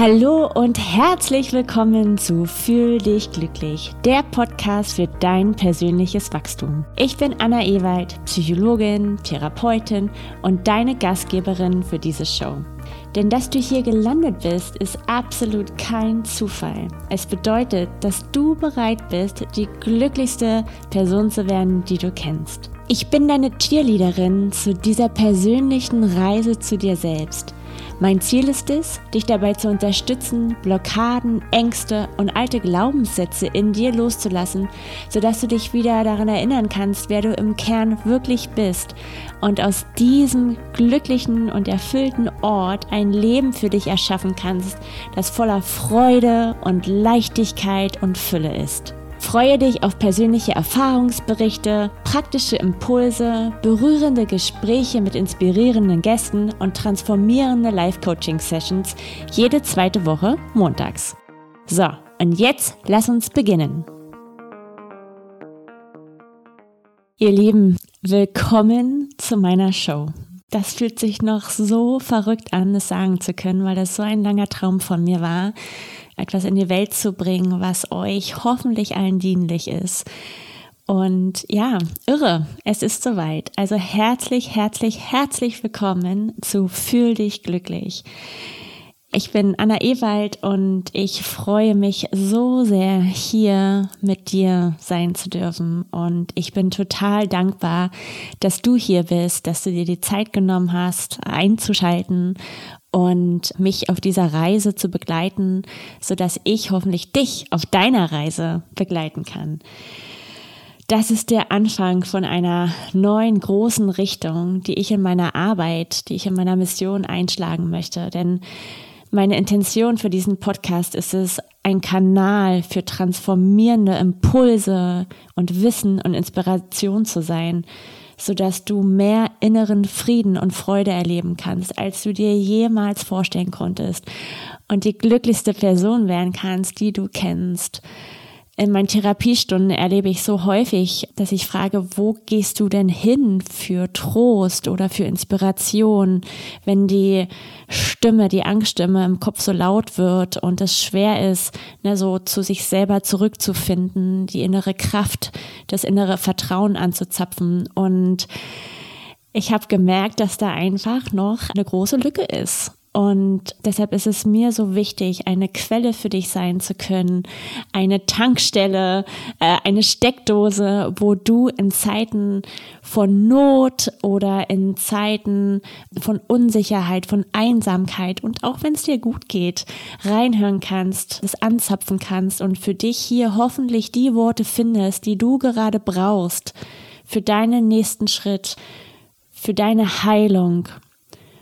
Hallo und herzlich willkommen zu Fühl dich glücklich, der Podcast für dein persönliches Wachstum. Ich bin Anna Ewald, Psychologin, Therapeutin und deine Gastgeberin für diese Show. Denn dass du hier gelandet bist, ist absolut kein Zufall. Es bedeutet, dass du bereit bist, die glücklichste Person zu werden, die du kennst. Ich bin deine Cheerleaderin zu dieser persönlichen Reise zu dir selbst. Mein Ziel ist es, dich dabei zu unterstützen, Blockaden, Ängste und alte Glaubenssätze in dir loszulassen, sodass du dich wieder daran erinnern kannst, wer du im Kern wirklich bist und aus diesem glücklichen und erfüllten Ort ein Leben für dich erschaffen kannst, das voller Freude und Leichtigkeit und Fülle ist. Freue dich auf persönliche Erfahrungsberichte, praktische Impulse, berührende Gespräche mit inspirierenden Gästen und transformierende Live-Coaching-Sessions jede zweite Woche montags. So, und jetzt lass uns beginnen. Ihr Lieben, willkommen zu meiner Show. Das fühlt sich noch so verrückt an, es sagen zu können, weil das so ein langer Traum von mir war etwas in die Welt zu bringen, was euch hoffentlich allen dienlich ist. Und ja, irre, es ist soweit. Also herzlich, herzlich, herzlich willkommen zu Fühl dich glücklich. Ich bin Anna Ewald und ich freue mich so sehr, hier mit dir sein zu dürfen. Und ich bin total dankbar, dass du hier bist, dass du dir die Zeit genommen hast, einzuschalten und mich auf dieser Reise zu begleiten, so dass ich hoffentlich dich auf deiner Reise begleiten kann. Das ist der Anfang von einer neuen großen Richtung, die ich in meiner Arbeit, die ich in meiner Mission einschlagen möchte. Denn meine Intention für diesen Podcast ist es, ein Kanal für transformierende Impulse und Wissen und Inspiration zu sein, sodass du mehr inneren Frieden und Freude erleben kannst, als du dir jemals vorstellen konntest und die glücklichste Person werden kannst, die du kennst. In meinen Therapiestunden erlebe ich so häufig, dass ich frage, wo gehst du denn hin für Trost oder für Inspiration, wenn die Stimme, die Angststimme im Kopf so laut wird und es schwer ist, ne, so zu sich selber zurückzufinden, die innere Kraft, das innere Vertrauen anzuzapfen. Und ich habe gemerkt, dass da einfach noch eine große Lücke ist. Und deshalb ist es mir so wichtig, eine Quelle für dich sein zu können, eine Tankstelle, äh, eine Steckdose, wo du in Zeiten von Not oder in Zeiten von Unsicherheit, von Einsamkeit und auch wenn es dir gut geht, reinhören kannst, es anzapfen kannst und für dich hier hoffentlich die Worte findest, die du gerade brauchst für deinen nächsten Schritt, für deine Heilung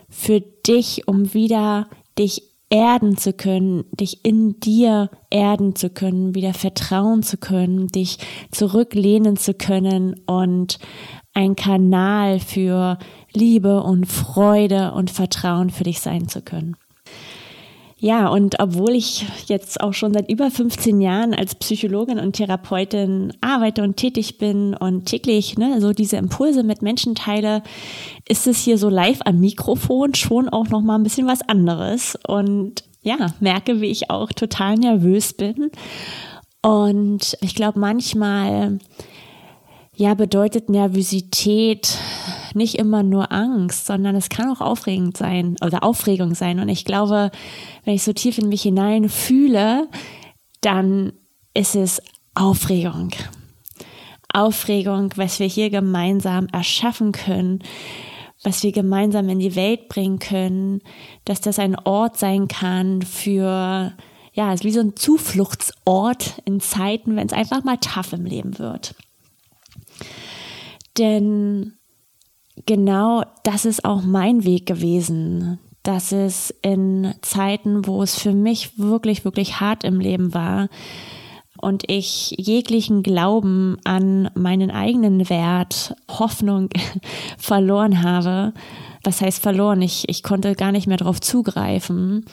für dich, um wieder dich erden zu können, dich in dir erden zu können, wieder vertrauen zu können, dich zurücklehnen zu können und ein Kanal für Liebe und Freude und Vertrauen für dich sein zu können. Ja, und obwohl ich jetzt auch schon seit über 15 Jahren als Psychologin und Therapeutin arbeite und tätig bin und täglich ne, so diese Impulse mit Menschen teile, ist es hier so live am Mikrofon schon auch noch mal ein bisschen was anderes und ja, merke, wie ich auch total nervös bin. Und ich glaube, manchmal ja, bedeutet Nervosität nicht immer nur Angst, sondern es kann auch aufregend sein oder Aufregung sein. Und ich glaube, wenn ich so tief in mich hinein fühle, dann ist es Aufregung. Aufregung, was wir hier gemeinsam erschaffen können, was wir gemeinsam in die Welt bringen können, dass das ein Ort sein kann für, ja, ist wie so ein Zufluchtsort in Zeiten, wenn es einfach mal tough im Leben wird. Denn genau das ist auch mein Weg gewesen. Dass es in Zeiten, wo es für mich wirklich, wirklich hart im Leben war und ich jeglichen Glauben an meinen eigenen Wert, Hoffnung verloren habe, was heißt verloren? Ich, ich konnte gar nicht mehr darauf zugreifen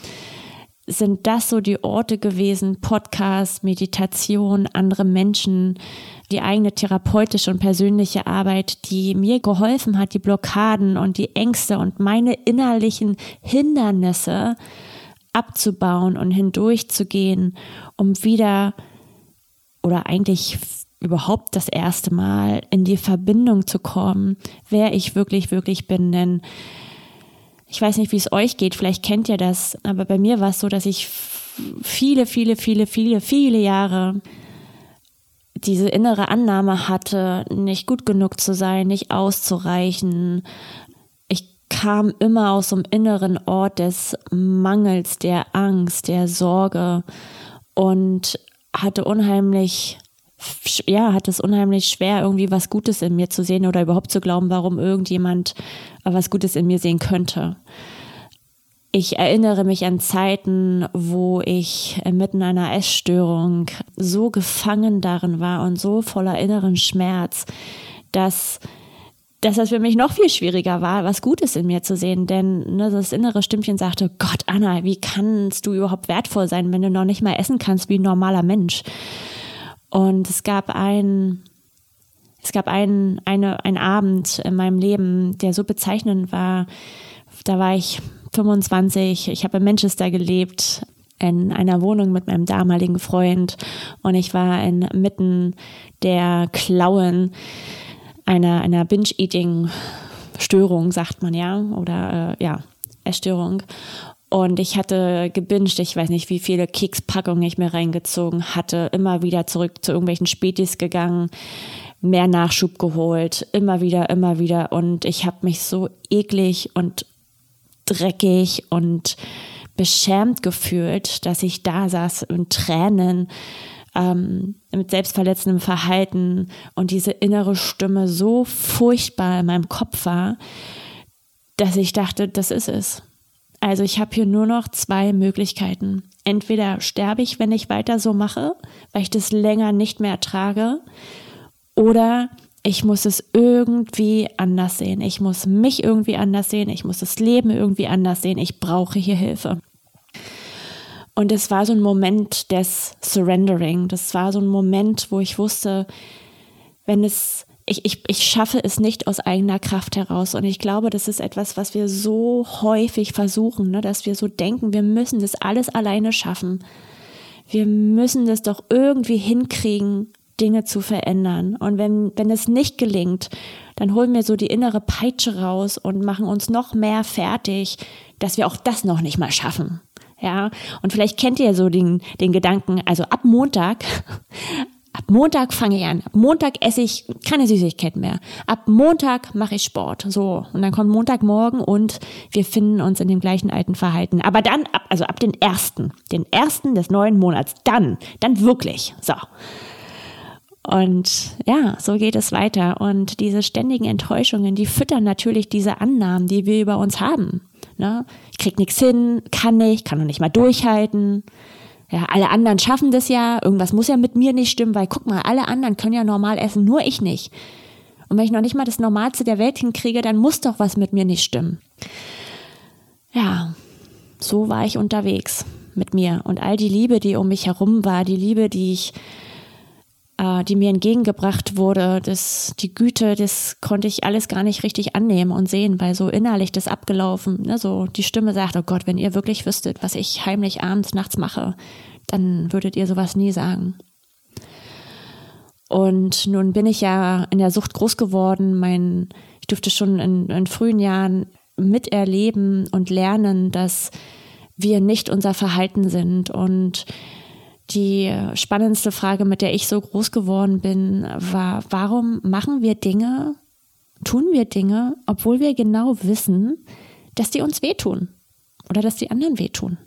sind das so die Orte gewesen, Podcast, Meditation, andere Menschen, die eigene therapeutische und persönliche Arbeit, die mir geholfen hat, die Blockaden und die Ängste und meine innerlichen Hindernisse abzubauen und hindurchzugehen, um wieder oder eigentlich überhaupt das erste Mal in die Verbindung zu kommen, wer ich wirklich, wirklich bin. Denn ich weiß nicht, wie es euch geht, vielleicht kennt ihr das, aber bei mir war es so, dass ich viele, viele, viele, viele, viele Jahre diese innere Annahme hatte, nicht gut genug zu sein, nicht auszureichen. Ich kam immer aus einem inneren Ort des Mangels, der Angst, der Sorge und hatte unheimlich ja, hat es unheimlich schwer, irgendwie was Gutes in mir zu sehen oder überhaupt zu glauben, warum irgendjemand was Gutes in mir sehen könnte. Ich erinnere mich an Zeiten, wo ich inmitten einer Essstörung so gefangen darin war und so voller inneren Schmerz, dass dass es für mich noch viel schwieriger war, was Gutes in mir zu sehen. Denn ne, das innere Stimmchen sagte, Gott, Anna, wie kannst du überhaupt wertvoll sein, wenn du noch nicht mal essen kannst wie ein normaler Mensch? Und es gab ein, es gab einen, eine, einen Abend in meinem Leben, der so bezeichnend war. Da war ich 25, ich habe in Manchester gelebt, in einer Wohnung mit meinem damaligen Freund und ich war inmitten der Klauen einer, einer Binge-Eating-Störung, sagt man ja, oder äh, ja, Essstörung. Und ich hatte gebinged, ich weiß nicht, wie viele Kekspackungen ich mir reingezogen hatte, immer wieder zurück zu irgendwelchen Spätis gegangen, mehr Nachschub geholt, immer wieder, immer wieder. Und ich habe mich so eklig und dreckig und beschämt gefühlt, dass ich da saß in Tränen, ähm, mit selbstverletzendem Verhalten und diese innere Stimme so furchtbar in meinem Kopf war, dass ich dachte, das ist es. Also ich habe hier nur noch zwei Möglichkeiten. Entweder sterbe ich, wenn ich weiter so mache, weil ich das länger nicht mehr ertrage, oder ich muss es irgendwie anders sehen. Ich muss mich irgendwie anders sehen. Ich muss das Leben irgendwie anders sehen. Ich brauche hier Hilfe. Und es war so ein Moment des Surrendering. Das war so ein Moment, wo ich wusste, wenn es ich, ich, ich schaffe es nicht aus eigener Kraft heraus. Und ich glaube, das ist etwas, was wir so häufig versuchen, ne? dass wir so denken, wir müssen das alles alleine schaffen. Wir müssen das doch irgendwie hinkriegen, Dinge zu verändern. Und wenn, wenn es nicht gelingt, dann holen wir so die innere Peitsche raus und machen uns noch mehr fertig, dass wir auch das noch nicht mal schaffen. Ja, und vielleicht kennt ihr so den, den Gedanken, also ab Montag Ab Montag fange ich an. Ab Montag esse ich keine Süßigkeiten mehr. Ab Montag mache ich Sport. So. Und dann kommt Montagmorgen und wir finden uns in dem gleichen alten Verhalten. Aber dann, ab, also ab den ersten, den ersten des neuen Monats, dann, dann wirklich. So. Und ja, so geht es weiter. Und diese ständigen Enttäuschungen, die füttern natürlich diese Annahmen, die wir über uns haben. Ne? Ich krieg nichts hin, kann nicht, kann noch nicht mal durchhalten ja, alle anderen schaffen das ja, irgendwas muss ja mit mir nicht stimmen, weil guck mal, alle anderen können ja normal essen, nur ich nicht. Und wenn ich noch nicht mal das Normalste der Welt hinkriege, dann muss doch was mit mir nicht stimmen. Ja, so war ich unterwegs mit mir. Und all die Liebe, die um mich herum war, die Liebe, die ich äh, die mir entgegengebracht wurde, das, die Güte, das konnte ich alles gar nicht richtig annehmen und sehen, weil so innerlich das abgelaufen, ne, so die Stimme sagt, oh Gott, wenn ihr wirklich wüsstet, was ich heimlich abends, nachts mache, dann würdet ihr sowas nie sagen. Und nun bin ich ja in der Sucht groß geworden. Mein, ich durfte schon in, in frühen Jahren miterleben und lernen, dass wir nicht unser Verhalten sind und die spannendste Frage, mit der ich so groß geworden bin, war, warum machen wir Dinge, tun wir Dinge, obwohl wir genau wissen, dass die uns wehtun oder dass die anderen wehtun?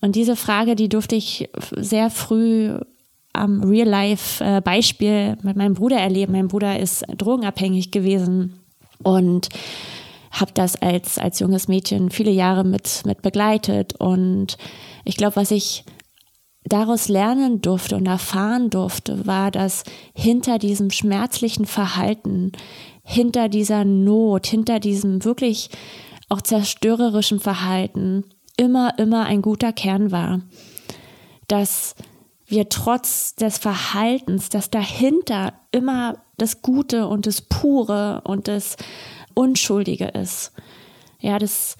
Und diese Frage, die durfte ich sehr früh am Real-Life-Beispiel mit meinem Bruder erleben. Mein Bruder ist drogenabhängig gewesen und habe das als, als junges Mädchen viele Jahre mit, mit begleitet. Und ich glaube, was ich daraus lernen durfte und erfahren durfte, war, dass hinter diesem schmerzlichen Verhalten, hinter dieser Not, hinter diesem wirklich auch zerstörerischen Verhalten immer, immer ein guter Kern war. Dass wir trotz des Verhaltens, dass dahinter immer das Gute und das Pure und das Unschuldige ist. Ja, das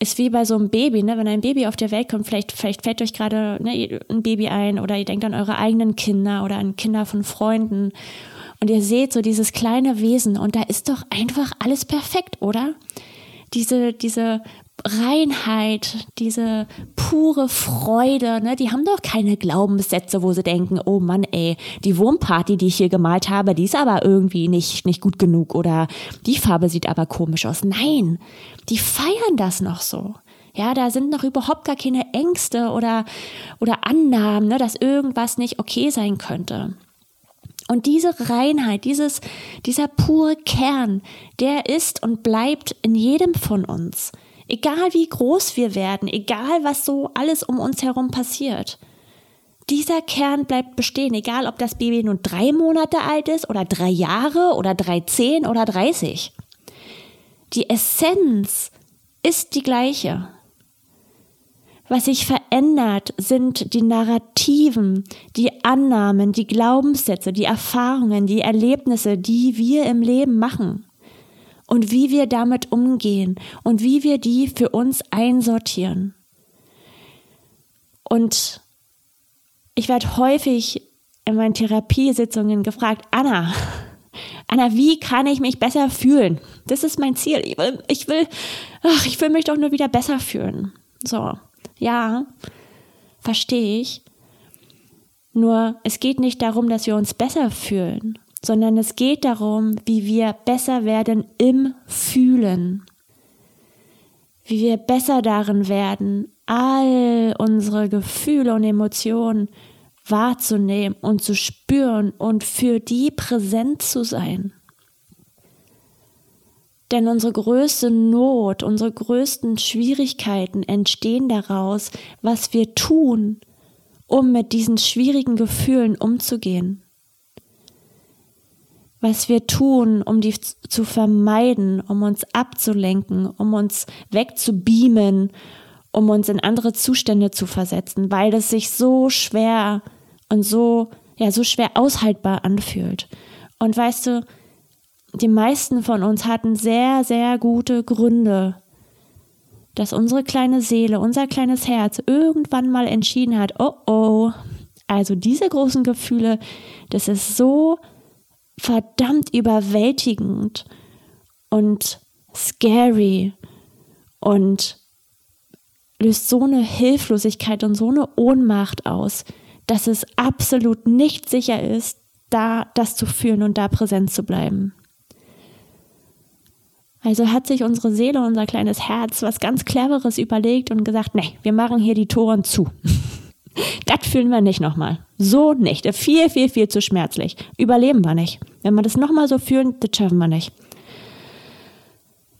ist wie bei so einem Baby, ne? Wenn ein Baby auf der Welt kommt, vielleicht, vielleicht fällt euch gerade ne, ein Baby ein oder ihr denkt an eure eigenen Kinder oder an Kinder von Freunden. Und ihr seht so dieses kleine Wesen und da ist doch einfach alles perfekt, oder? Diese, diese Reinheit, diese pure Freude, ne, die haben doch keine Glaubenssätze, wo sie denken, oh Mann, ey, die Wurmparty, die ich hier gemalt habe, die ist aber irgendwie nicht, nicht gut genug oder die Farbe sieht aber komisch aus. Nein, die feiern das noch so. Ja, da sind noch überhaupt gar keine Ängste oder, oder Annahmen, ne, dass irgendwas nicht okay sein könnte. Und diese Reinheit, dieses, dieser pure Kern, der ist und bleibt in jedem von uns. Egal wie groß wir werden, egal was so alles um uns herum passiert. Dieser Kern bleibt bestehen, egal ob das Baby nun drei Monate alt ist oder drei Jahre oder drei zehn oder dreißig. Die Essenz ist die gleiche. Was sich verändert, sind die Narrativen, die Annahmen, die Glaubenssätze, die Erfahrungen, die Erlebnisse, die wir im Leben machen und wie wir damit umgehen und wie wir die für uns einsortieren. Und ich werde häufig in meinen Therapiesitzungen gefragt, Anna, Anna, wie kann ich mich besser fühlen? Das ist mein Ziel. Ich will, ich will, ach, ich will mich doch nur wieder besser fühlen. So, ja, verstehe ich. Nur es geht nicht darum, dass wir uns besser fühlen, sondern es geht darum, wie wir besser werden im Fühlen. Wie wir besser darin werden, all unsere Gefühle und Emotionen wahrzunehmen und zu spüren und für die präsent zu sein. Denn unsere größte Not, unsere größten Schwierigkeiten entstehen daraus, was wir tun, um mit diesen schwierigen Gefühlen umzugehen was wir tun, um die zu vermeiden, um uns abzulenken, um uns wegzubeamen, um uns in andere Zustände zu versetzen, weil es sich so schwer und so, ja, so schwer aushaltbar anfühlt. Und weißt du, die meisten von uns hatten sehr, sehr gute Gründe, dass unsere kleine Seele, unser kleines Herz irgendwann mal entschieden hat, oh oh, also diese großen Gefühle, das ist so verdammt überwältigend und scary und löst so eine Hilflosigkeit und so eine Ohnmacht aus, dass es absolut nicht sicher ist, da das zu fühlen und da präsent zu bleiben. Also hat sich unsere Seele, unser kleines Herz was ganz Cleveres überlegt und gesagt, nee, wir machen hier die Toren zu. Das fühlen wir nicht nochmal. So nicht. Viel, viel, viel zu schmerzlich. Überleben wir nicht. Wenn wir das nochmal so fühlen, das schaffen wir nicht.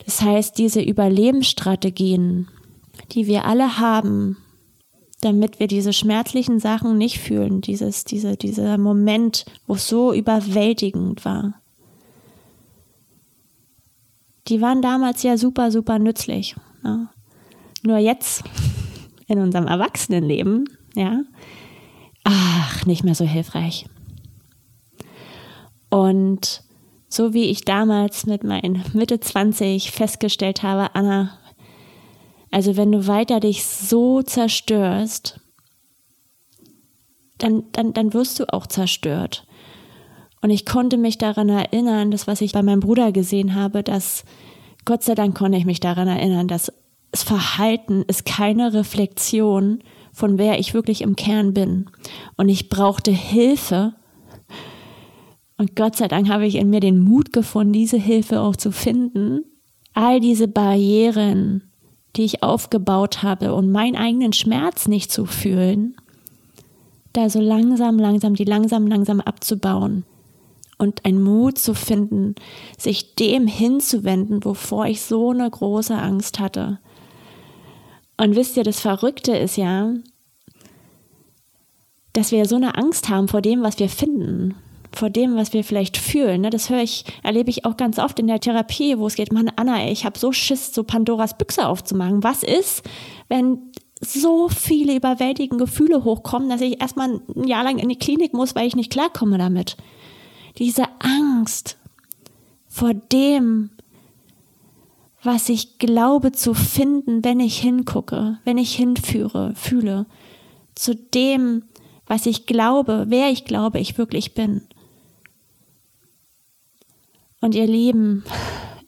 Das heißt, diese Überlebensstrategien, die wir alle haben, damit wir diese schmerzlichen Sachen nicht fühlen, dieses, diese, dieser Moment, wo es so überwältigend war, die waren damals ja super, super nützlich. Ne? Nur jetzt, in unserem Erwachsenenleben, ja, ach, nicht mehr so hilfreich. Und so wie ich damals mit meinen Mitte 20 festgestellt habe, Anna, also wenn du weiter dich so zerstörst, dann, dann, dann wirst du auch zerstört. Und ich konnte mich daran erinnern, das, was ich bei meinem Bruder gesehen habe, dass Gott sei Dank konnte ich mich daran erinnern, dass das Verhalten ist keine Reflexion von wer ich wirklich im Kern bin. Und ich brauchte Hilfe. Und Gott sei Dank habe ich in mir den Mut gefunden, diese Hilfe auch zu finden. All diese Barrieren, die ich aufgebaut habe und meinen eigenen Schmerz nicht zu fühlen, da so langsam, langsam, die langsam, langsam abzubauen und einen Mut zu finden, sich dem hinzuwenden, wovor ich so eine große Angst hatte. Und wisst ihr, das Verrückte ist ja, dass wir so eine Angst haben vor dem, was wir finden, vor dem, was wir vielleicht fühlen. Ne? Das höre ich, erlebe ich auch ganz oft in der Therapie, wo es geht, Mann, Anna, ich habe so Schiss, so Pandoras Büchse aufzumachen. Was ist, wenn so viele überwältigende Gefühle hochkommen, dass ich erstmal ein Jahr lang in die Klinik muss, weil ich nicht klarkomme damit? Diese Angst vor dem, was ich glaube zu finden, wenn ich hingucke, wenn ich hinführe, fühle, zu dem, was ich glaube, wer ich glaube, ich wirklich bin. Und ihr Lieben,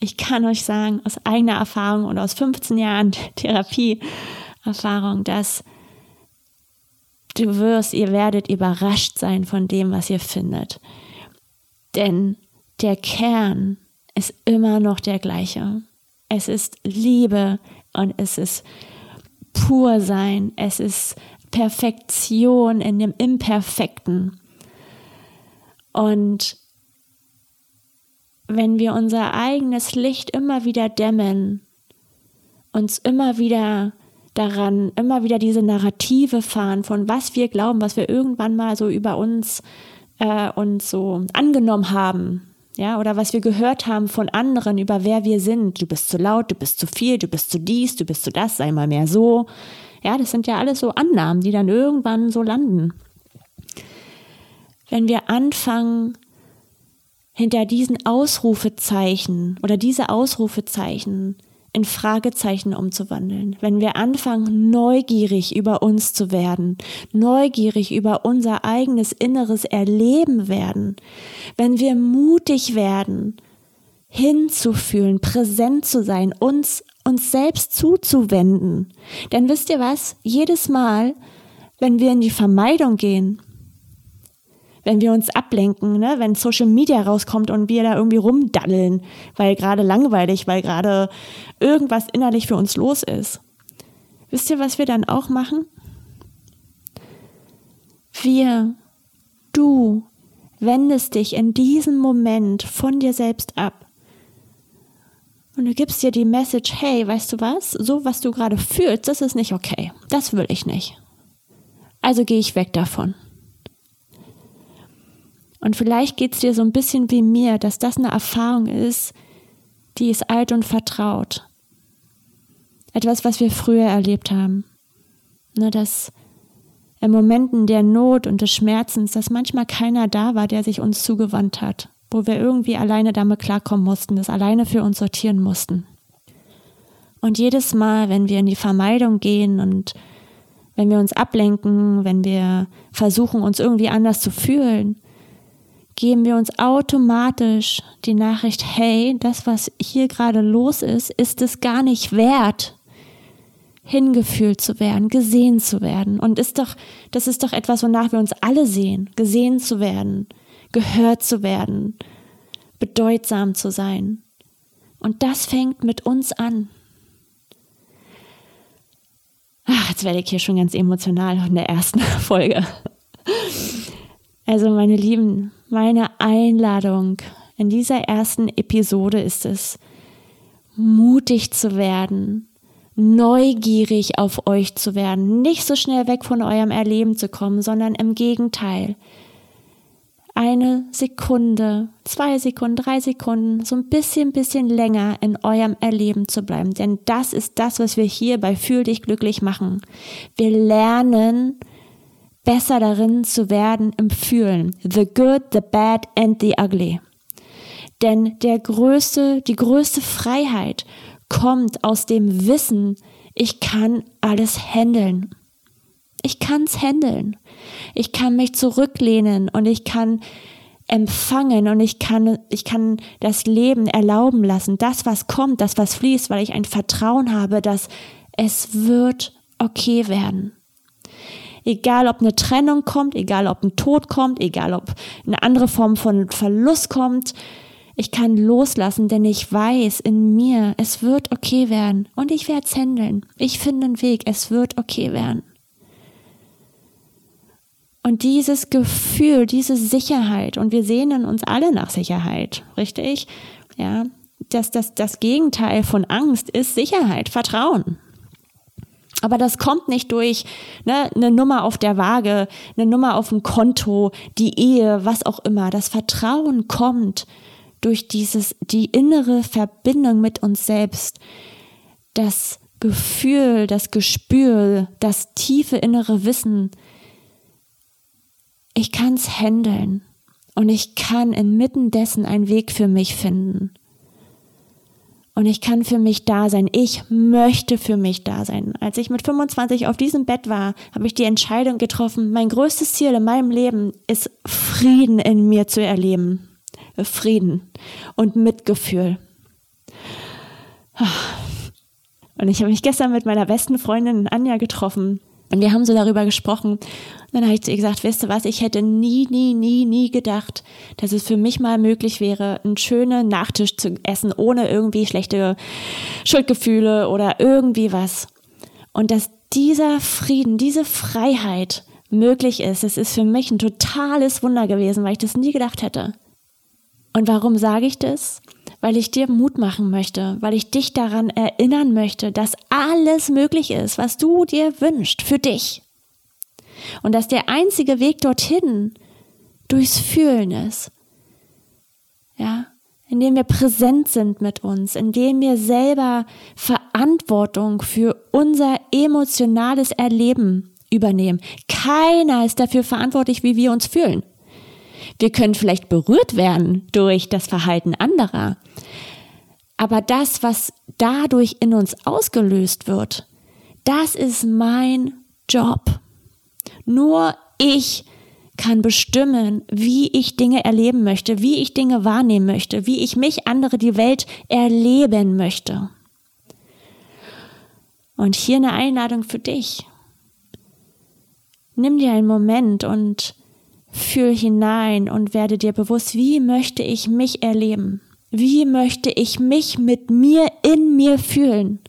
ich kann euch sagen, aus eigener Erfahrung und aus 15 Jahren Therapieerfahrung, dass du wirst, ihr werdet überrascht sein von dem, was ihr findet. Denn der Kern ist immer noch der gleiche. Es ist Liebe und es ist pur sein. Es ist Perfektion in dem Imperfekten. Und wenn wir unser eigenes Licht immer wieder dämmen, uns immer wieder daran, immer wieder diese Narrative fahren, von was wir glauben, was wir irgendwann mal so über uns, äh, uns so angenommen haben, ja, oder was wir gehört haben von anderen über wer wir sind. Du bist zu laut, du bist zu viel, du bist zu dies, du bist zu das, sei mal mehr so. Ja, das sind ja alles so Annahmen, die dann irgendwann so landen. Wenn wir anfangen, hinter diesen Ausrufezeichen oder diese Ausrufezeichen in Fragezeichen umzuwandeln, wenn wir anfangen, neugierig über uns zu werden, neugierig über unser eigenes inneres Erleben werden, wenn wir mutig werden, hinzufühlen, präsent zu sein, uns uns selbst zuzuwenden. Denn wisst ihr was? Jedes Mal, wenn wir in die Vermeidung gehen, wenn wir uns ablenken, ne? wenn Social Media rauskommt und wir da irgendwie rumdaddeln, weil gerade langweilig, weil gerade irgendwas innerlich für uns los ist. Wisst ihr, was wir dann auch machen? Wir, du, wendest dich in diesem Moment von dir selbst ab und du gibst dir die Message, hey, weißt du was? So, was du gerade fühlst, das ist nicht okay. Das will ich nicht. Also gehe ich weg davon. Und vielleicht geht es dir so ein bisschen wie mir, dass das eine Erfahrung ist, die ist alt und vertraut. Etwas, was wir früher erlebt haben. Ne, dass in Momenten der Not und des Schmerzens, dass manchmal keiner da war, der sich uns zugewandt hat wo wir irgendwie alleine damit klarkommen mussten, das alleine für uns sortieren mussten. Und jedes Mal, wenn wir in die Vermeidung gehen und wenn wir uns ablenken, wenn wir versuchen, uns irgendwie anders zu fühlen, geben wir uns automatisch die Nachricht, hey, das, was hier gerade los ist, ist es gar nicht wert, hingefühlt zu werden, gesehen zu werden. Und ist doch, das ist doch etwas, wonach wir uns alle sehen, gesehen zu werden, gehört zu werden, bedeutsam zu sein. Und das fängt mit uns an. Ach, jetzt werde ich hier schon ganz emotional in der ersten Folge. Also, meine Lieben, meine Einladung in dieser ersten Episode ist es, mutig zu werden, neugierig auf euch zu werden, nicht so schnell weg von eurem Erleben zu kommen, sondern im Gegenteil, eine Sekunde, zwei Sekunden, drei Sekunden, so ein bisschen, bisschen länger in eurem Erleben zu bleiben. Denn das ist das, was wir hier bei Fühl dich glücklich machen. Wir lernen, besser darin zu werden im Fühlen. The good, the bad and the ugly. Denn der größte, die größte Freiheit kommt aus dem Wissen, ich kann alles handeln. Ich kann's handeln. Ich kann mich zurücklehnen und ich kann empfangen und ich kann, ich kann das Leben erlauben lassen. Das, was kommt, das, was fließt, weil ich ein Vertrauen habe, dass es wird okay werden. Egal, ob eine Trennung kommt, egal, ob ein Tod kommt, egal, ob eine andere Form von Verlust kommt, ich kann loslassen, denn ich weiß in mir, es wird okay werden und ich werde es handeln. Ich finde einen Weg, es wird okay werden. Und dieses Gefühl, diese Sicherheit, und wir sehnen uns alle nach Sicherheit, richtig? Ja, dass das, das Gegenteil von Angst ist Sicherheit, Vertrauen. Aber das kommt nicht durch ne, eine Nummer auf der Waage, eine Nummer auf dem Konto, die Ehe, was auch immer. Das Vertrauen kommt durch dieses, die innere Verbindung mit uns selbst. Das Gefühl, das Gespür, das tiefe innere Wissen, ich kann es handeln und ich kann inmitten dessen einen Weg für mich finden. Und ich kann für mich da sein. Ich möchte für mich da sein. Als ich mit 25 auf diesem Bett war, habe ich die Entscheidung getroffen, mein größtes Ziel in meinem Leben ist Frieden in mir zu erleben. Frieden und Mitgefühl. Und ich habe mich gestern mit meiner besten Freundin Anja getroffen und wir haben so darüber gesprochen. Und dann habe ich zu ihr gesagt, weißt du was, ich hätte nie, nie, nie, nie gedacht, dass es für mich mal möglich wäre, einen schönen Nachtisch zu essen, ohne irgendwie schlechte Schuldgefühle oder irgendwie was. Und dass dieser Frieden, diese Freiheit möglich ist, es ist für mich ein totales Wunder gewesen, weil ich das nie gedacht hätte. Und warum sage ich das? Weil ich dir Mut machen möchte, weil ich dich daran erinnern möchte, dass alles möglich ist, was du dir wünschst für dich. Und dass der einzige Weg dorthin durchs Fühlen ist. Ja, indem wir präsent sind mit uns, indem wir selber Verantwortung für unser emotionales Erleben übernehmen. Keiner ist dafür verantwortlich, wie wir uns fühlen. Wir können vielleicht berührt werden durch das Verhalten anderer. Aber das, was dadurch in uns ausgelöst wird, das ist mein Job. Nur ich kann bestimmen, wie ich Dinge erleben möchte, wie ich Dinge wahrnehmen möchte, wie ich mich, andere, die Welt erleben möchte. Und hier eine Einladung für dich. Nimm dir einen Moment und Fühl hinein und werde dir bewusst, wie möchte ich mich erleben? Wie möchte ich mich mit mir in mir fühlen?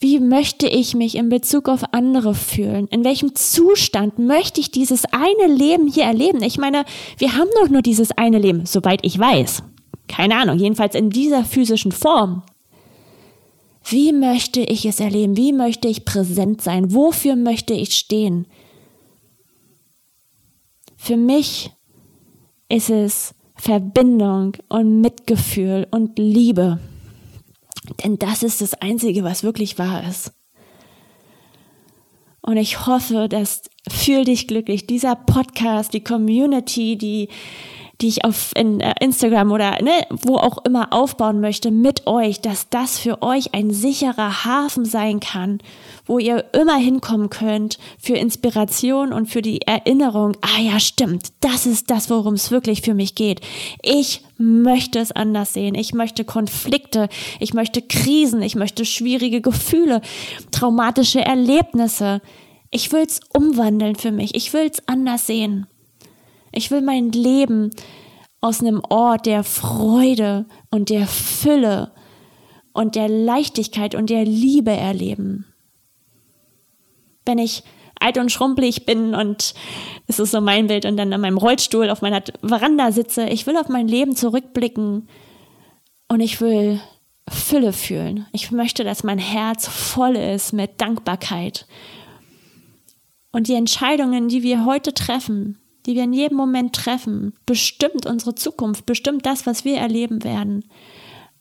Wie möchte ich mich in Bezug auf andere fühlen? In welchem Zustand möchte ich dieses eine Leben hier erleben? Ich meine, wir haben doch nur dieses eine Leben, soweit ich weiß. Keine Ahnung, jedenfalls in dieser physischen Form. Wie möchte ich es erleben? Wie möchte ich präsent sein? Wofür möchte ich stehen? Für mich ist es Verbindung und Mitgefühl und Liebe. Denn das ist das Einzige, was wirklich wahr ist. Und ich hoffe, dass fühl dich glücklich, dieser Podcast, die Community, die die ich auf äh, Instagram oder ne, wo auch immer aufbauen möchte mit euch, dass das für euch ein sicherer Hafen sein kann, wo ihr immer hinkommen könnt für Inspiration und für die Erinnerung, ah ja, stimmt, das ist das, worum es wirklich für mich geht. Ich möchte es anders sehen. Ich möchte Konflikte, ich möchte Krisen, ich möchte schwierige Gefühle, traumatische Erlebnisse. Ich will es umwandeln für mich. Ich will es anders sehen. Ich will mein Leben aus einem Ort der Freude und der Fülle und der Leichtigkeit und der Liebe erleben. Wenn ich alt und schrumpelig bin und es ist so mein Bild und dann an meinem Rollstuhl auf meiner Veranda sitze, ich will auf mein Leben zurückblicken und ich will Fülle fühlen. Ich möchte, dass mein Herz voll ist mit Dankbarkeit. Und die Entscheidungen, die wir heute treffen, die wir in jedem Moment treffen, bestimmt unsere Zukunft, bestimmt das, was wir erleben werden.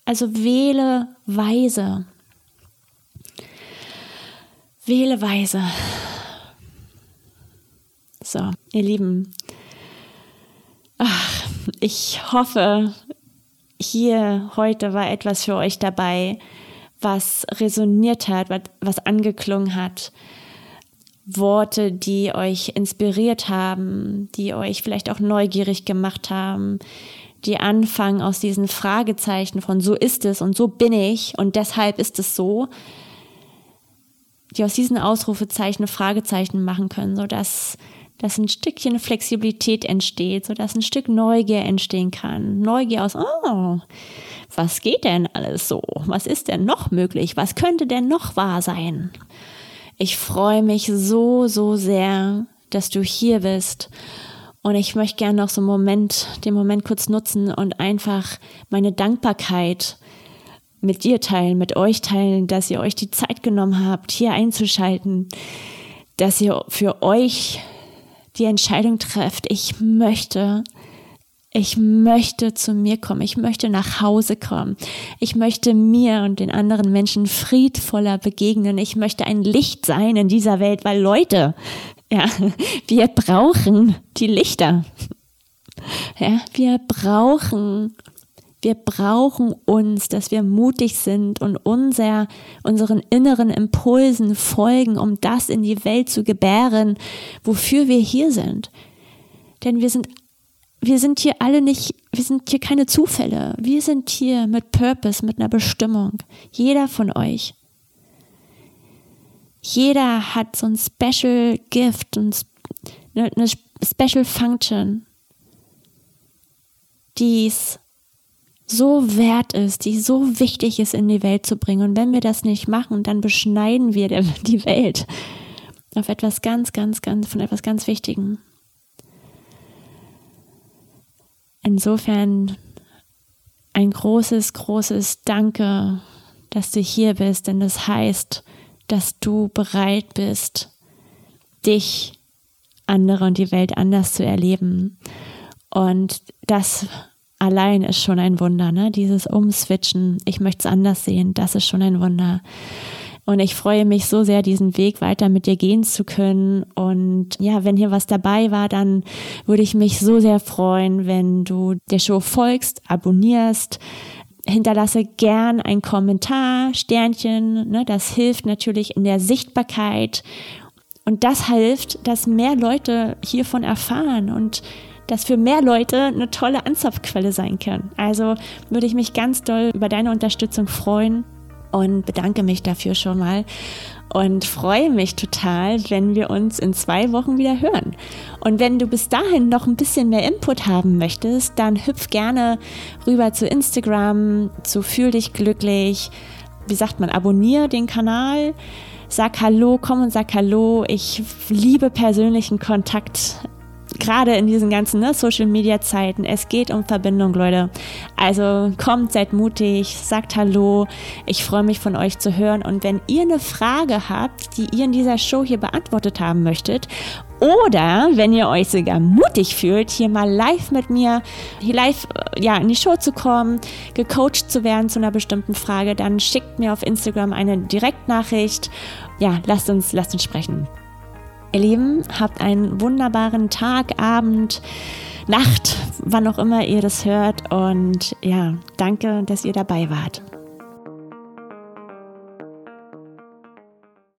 Also wähle weise. Wähle weise. So, ihr Lieben. Ach, ich hoffe, hier heute war etwas für euch dabei, was resoniert hat, was angeklungen hat, Worte, die euch inspiriert haben, die euch vielleicht auch neugierig gemacht haben, die anfangen aus diesen Fragezeichen von so ist es und so bin ich und deshalb ist es so, die aus diesen Ausrufezeichen Fragezeichen machen können, sodass dass ein Stückchen Flexibilität entsteht, sodass ein Stück Neugier entstehen kann. Neugier aus, oh, was geht denn alles so? Was ist denn noch möglich? Was könnte denn noch wahr sein? Ich freue mich so, so sehr, dass du hier bist. Und ich möchte gerne noch so einen Moment, den Moment kurz nutzen und einfach meine Dankbarkeit mit dir teilen, mit euch teilen, dass ihr euch die Zeit genommen habt, hier einzuschalten, dass ihr für euch die Entscheidung trefft, ich möchte ich möchte zu mir kommen, ich möchte nach Hause kommen, ich möchte mir und den anderen Menschen friedvoller begegnen, ich möchte ein Licht sein in dieser Welt, weil Leute, ja, wir brauchen die Lichter. Ja, wir brauchen Wir brauchen uns, dass wir mutig sind und unser, unseren inneren Impulsen folgen, um das in die Welt zu gebären, wofür wir hier sind. Denn wir sind, wir sind hier alle nicht, wir sind hier keine Zufälle. Wir sind hier mit Purpose, mit einer Bestimmung. Jeder von euch. Jeder hat so ein Special Gift und eine Special Function, die es so wert ist, die so wichtig ist, in die Welt zu bringen. Und wenn wir das nicht machen, dann beschneiden wir die Welt auf etwas ganz, ganz, ganz, von etwas ganz Wichtigem. Insofern ein großes, großes Danke, dass du hier bist, denn das heißt, dass du bereit bist, dich, andere und die Welt anders zu erleben. Und das allein ist schon ein Wunder, ne? Dieses Umswitchen, ich möchte es anders sehen, das ist schon ein Wunder. Und ich freue mich so sehr, diesen Weg weiter mit dir gehen zu können. Und ja, wenn hier was dabei war, dann würde ich mich so sehr freuen, wenn du der Show folgst, abonnierst, hinterlasse gern ein Kommentar, Sternchen. Ne, das hilft natürlich in der Sichtbarkeit. Und das hilft, dass mehr Leute hiervon erfahren und das für mehr Leute eine tolle Anzapfquelle sein kann. Also würde ich mich ganz doll über deine Unterstützung freuen und bedanke mich dafür schon mal und freue mich total, wenn wir uns in zwei Wochen wieder hören. Und wenn du bis dahin noch ein bisschen mehr Input haben möchtest, dann hüpf gerne rüber zu Instagram, zu Fühl dich glücklich. Wie sagt man, abonniere den Kanal. Sag Hallo, komm und sag Hallo. Ich liebe persönlichen Kontakt gerade in diesen ganzen ne, Social Media Zeiten, es geht um Verbindung, Leute. Also kommt, seid mutig, sagt Hallo. Ich freue mich von euch zu hören. Und wenn ihr eine Frage habt, die ihr in dieser Show hier beantwortet haben möchtet, oder wenn ihr euch sogar mutig fühlt, hier mal live mit mir, hier live äh, ja, in die Show zu kommen, gecoacht zu werden zu einer bestimmten Frage, dann schickt mir auf Instagram eine Direktnachricht. Ja, lasst uns, lasst uns sprechen. Ihr Lieben, habt einen wunderbaren Tag, Abend, Nacht, wann auch immer ihr das hört. Und ja, danke, dass ihr dabei wart.